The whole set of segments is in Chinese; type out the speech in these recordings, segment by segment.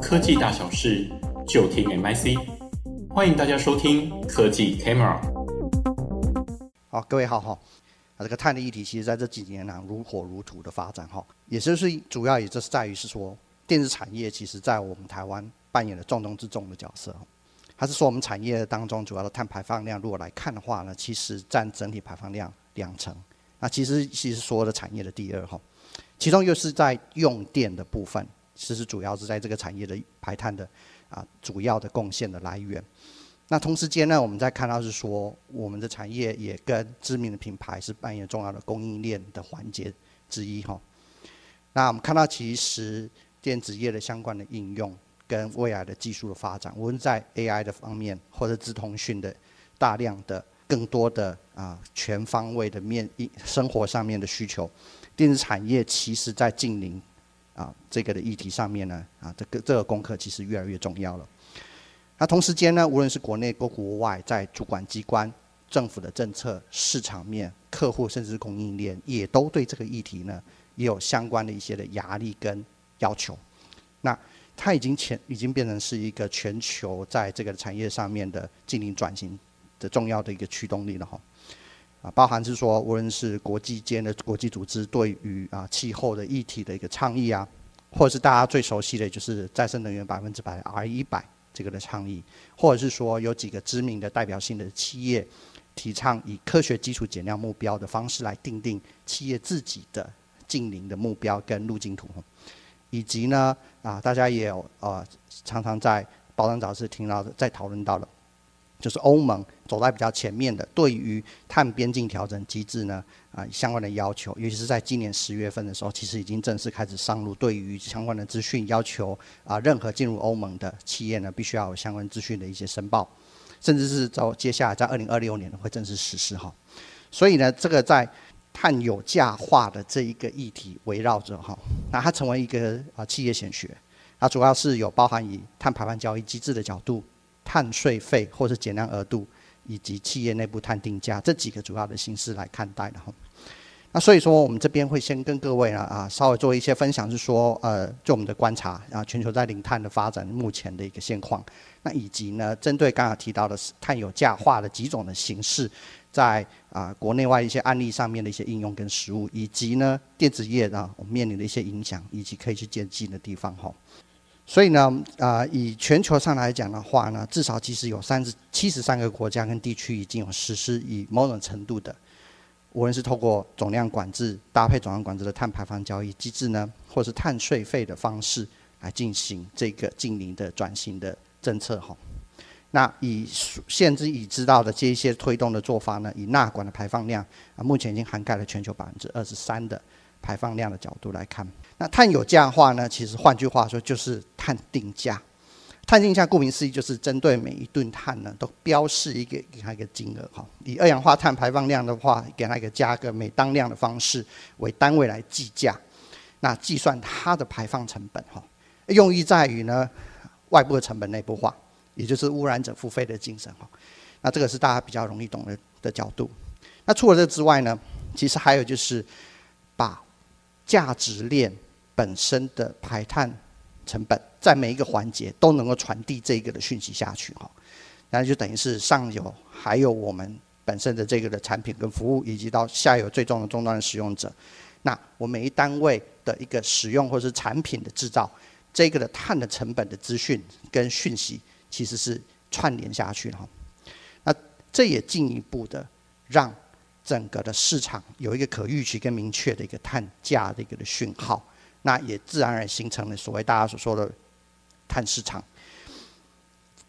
科技大小事就听 MIC，欢迎大家收听科技 Camera。好，各位好哈。啊，这个碳的议题其实在这几年呢如火如荼的发展哈，也就是主要也就是在于是说，电子产业其实在我们台湾扮演了重中之重的角色。还是说我们产业当中主要的碳排放量，如果来看的话呢，其实占整体排放量两成。那其实其实所有的产业的第二哈，其中又是在用电的部分，其实主要是在这个产业的排碳的啊主要的贡献的来源。那同时间呢，我们在看到是说，我们的产业也跟知名的品牌是扮演重要的供应链的环节之一哈。那我们看到其实电子业的相关的应用。跟未来的技术的发展，无论在 AI 的方面，或者资通讯的大量的、更多的啊全方位的面生活上面的需求，电子产业其实在近零啊这个的议题上面呢啊这个这个功课其实越来越重要了。那同时间呢，无论是国内或国外，在主管机关、政府的政策、市场面、客户甚至供应链，也都对这个议题呢也有相关的一些的压力跟要求。那它已经全已经变成是一个全球在这个产业上面的进行转型的重要的一个驱动力了哈，啊，包含是说无论是国际间的国际组织对于啊气候的议题的一个倡议啊，或者是大家最熟悉的就是再生能源百分之百 R 一百这个的倡议，或者是说有几个知名的代表性的企业提倡以科学基础减量目标的方式来订定企业自己的净零的目标跟路径图。以及呢，啊，大家也有呃，常常在报章杂志听到的，在讨论到的，就是欧盟走在比较前面的，对于碳边境调整机制呢，啊，相关的要求，尤其是在今年十月份的时候，其实已经正式开始上路，对于相关的资讯要求啊，任何进入欧盟的企业呢，必须要有相关资讯的一些申报，甚至是走接下来在二零二六年会正式实施哈，所以呢，这个在。碳有价化的这一个议题围绕着哈，那它成为一个啊企业显学，它主要是有包含以碳排放交易机制的角度、碳税费或是减量额度，以及企业内部碳定价这几个主要的形式来看待的哈。那所以说，我们这边会先跟各位呢啊稍微做一些分享，是说呃就我们的观察啊，全球在零碳的发展目前的一个现况，那以及呢针对刚刚提到的碳有价化的几种的形式。在啊国内外一些案例上面的一些应用跟实务，以及呢电子业啊我们面临的一些影响，以及可以去借鉴的地方哈。所以呢啊以全球上来讲的话呢，至少其实有三十七十三个国家跟地区已经有实施以某种程度的，无论是透过总量管制搭配总量管制的碳排放交易机制呢，或是碳税费的方式来进行这个近零的转型的政策哈。那以现之已知道的这一些推动的做法呢，以纳管的排放量啊，目前已经涵盖了全球百分之二十三的排放量的角度来看，那碳有价化呢，其实换句话说就是碳定价。碳定价顾名思义就是针对每一吨碳呢，都标示一个给它一个金额哈。以二氧化碳排放量的话，给它一个加个每当量的方式为单位来计价，那计算它的排放成本哈，用意在于呢，外部的成本内部化。也就是污染者付费的精神哈，那这个是大家比较容易懂的的角度。那除了这之外呢，其实还有就是价值链本身的排碳成本，在每一个环节都能够传递这个的讯息下去哈。那就等于是上游还有我们本身的这个的产品跟服务，以及到下游最终的终端的使用者。那我每一单位的一个使用或是产品的制造，这个的碳的成本的资讯跟讯息。其实是串联下去哈，那这也进一步的让整个的市场有一个可预期跟明确的一个碳价的一个的讯号，那也自然而然形成了所谓大家所说的碳市场。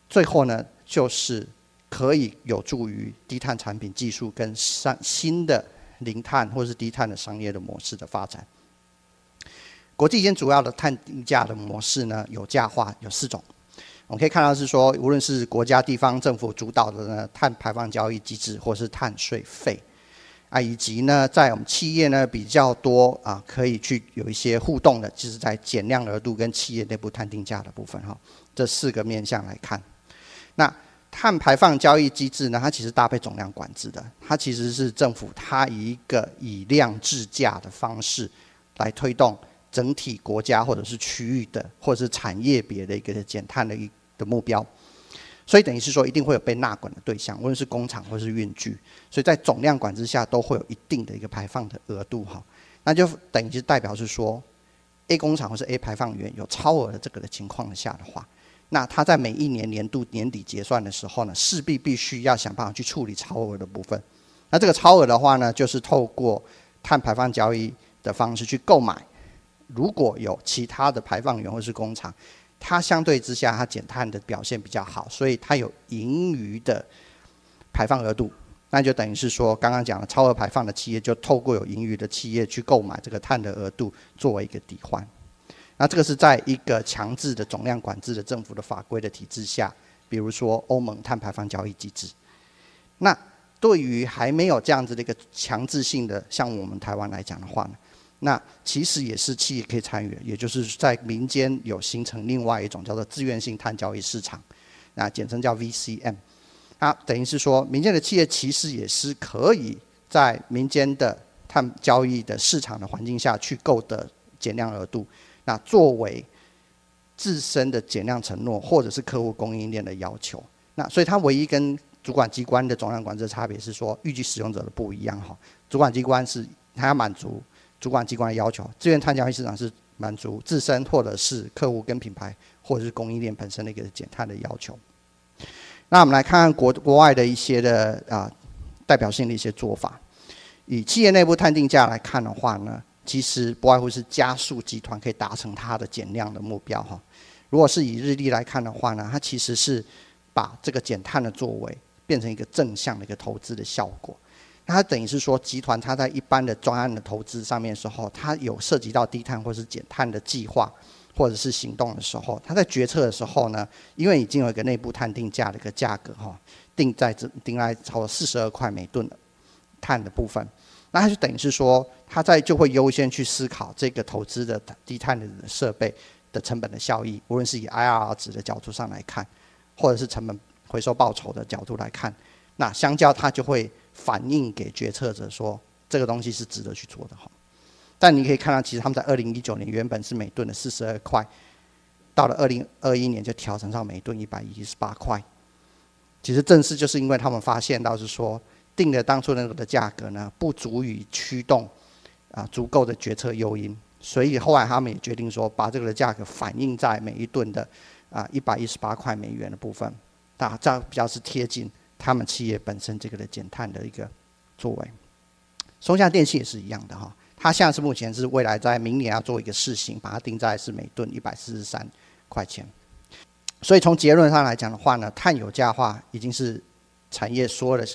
最后呢，就是可以有助于低碳产品技术跟上新的零碳或是低碳的商业的模式的发展。国际间主要的碳定价的模式呢，有价化有四种。我们可以看到是说，无论是国家、地方政府主导的呢碳排放交易机制，或是碳税费，啊，以及呢在我们企业呢比较多啊，可以去有一些互动的，就是在减量额度跟企业内部碳定价的部分哈。这四个面向来看，那碳排放交易机制呢，它其实搭配总量管制的，它其实是政府它一个以量制价的方式来推动整体国家或者是区域的，或者是产业别的一个减碳的一的目标。所以等于是说，一定会有被纳管的对象，无论是工厂或是运具。所以在总量管制下，都会有一定的一个排放的额度哈。那就等于是代表是说，A 工厂或是 A 排放源有超额的这个的情况下的话，那它在每一年年度年底结算的时候呢，势必必须要想办法去处理超额的部分。那这个超额的话呢，就是透过碳排放交易的方式去购买。如果有其他的排放源或是工厂，它相对之下，它减碳的表现比较好，所以它有盈余的排放额度，那就等于是说，刚刚讲的超额排放的企业，就透过有盈余的企业去购买这个碳的额度作为一个抵换。那这个是在一个强制的总量管制的政府的法规的体制下，比如说欧盟碳排放交易机制。那对于还没有这样子的一个强制性的，像我们台湾来讲的话呢？那其实也是企业可以参与，也就是在民间有形成另外一种叫做自愿性碳交易市场，那简称叫 VCM。那等于是说，民间的企业其实也是可以在民间的碳交易的市场的环境下去购得减量额度，那作为自身的减量承诺或者是客户供应链的要求。那所以它唯一跟主管机关的总量管制差别是说，预计使用者的不一样哈。主管机关是它要满足。主管机关的要求，自愿碳交易市场是满足自身或者是客户跟品牌或者是供应链本身的一个减碳的要求。那我们来看看国国外的一些的啊、代表性的一些做法。以企业内部碳定价来看的话呢，其实不外乎是加速集团可以达成它的减量的目标哈。如果是以日历来看的话呢，它其实是把这个减碳的作为变成一个正向的一个投资的效果。它等于是说，集团它在一般的专案的投资上面的时候，它有涉及到低碳或是减碳的计划或者是行动的时候，它在决策的时候呢，因为已经有一个内部碳定价的一个价格哈，定在这定在超过四十二块每吨的碳的部分，那它就等于是说，它在就会优先去思考这个投资的低碳的设备的成本的效益，无论是以 IRR 值的角度上来看，或者是成本回收报酬的角度来看，那相较它就会。反映给决策者说，这个东西是值得去做的哈。但你可以看到，其实他们在二零一九年原本是每吨的四十二块，到了二零二一年就调整到每吨一百一十八块。其实正是就是因为他们发现到是说，定的当初那个的价格呢，不足以驱动啊足够的决策诱因，所以后来他们也决定说，把这个的价格反映在每一吨的啊一百一十八块美元的部分，啊这样比较是贴近。他们企业本身这个的减碳的一个作为，松下电器也是一样的哈。它现在是目前是未来在明年要做一个试行，把它定在是每吨一百四十三块钱。所以从结论上来讲的话呢，碳有价化已经是产业所有的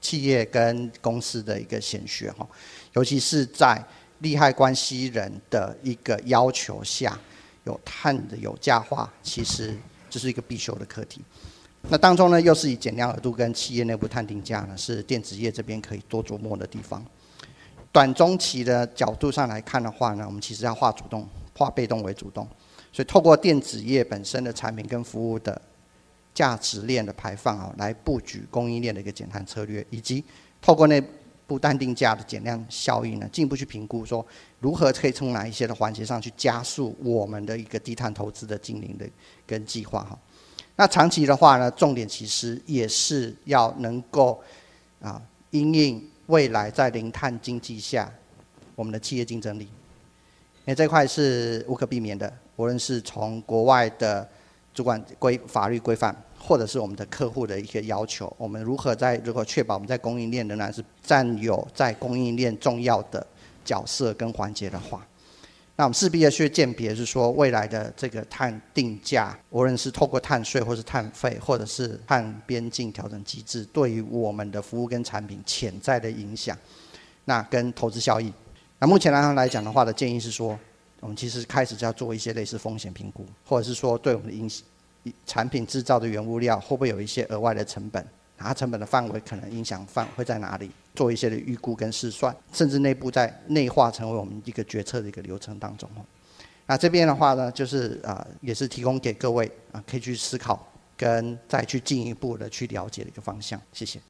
企业跟公司的一个显学哈。尤其是在利害关系人的一个要求下，有碳的有价化，其实这是一个必修的课题。那当中呢，又是以减量额度跟企业内部碳定价呢，是电子业这边可以多琢磨的地方。短中期的角度上来看的话呢，我们其实要化主动，化被动为主动。所以透过电子业本身的产品跟服务的价值链的排放啊，来布局供应链的一个减碳策略，以及透过内部碳定价的减量效应呢，进一步去评估说如何可以从哪一些的环节上去加速我们的一个低碳投资的经营的跟计划哈。那长期的话呢，重点其实也是要能够啊，因应未来在零碳经济下，我们的企业竞争力，因为这块是无可避免的。无论是从国外的主管规法律规范，或者是我们的客户的一些要求，我们如何在如何确保我们在供应链仍然是占有在供应链重要的角色跟环节的话。那我们势必要去鉴别，是说未来的这个碳定价，无论是透过碳税，或是碳费，或者是碳边境调整机制，对于我们的服务跟产品潜在的影响，那跟投资效益。那目前来来讲的话的建议是说，我们其实开始就要做一些类似风险评估，或者是说对我们的影产品制造的原物料会不会有一些额外的成本。它成本的范围可能影响范会在哪里？做一些的预估跟试算，甚至内部在内化成为我们一个决策的一个流程当中。那这边的话呢，就是啊，也是提供给各位啊，可以去思考跟再去进一步的去了解的一个方向。谢谢。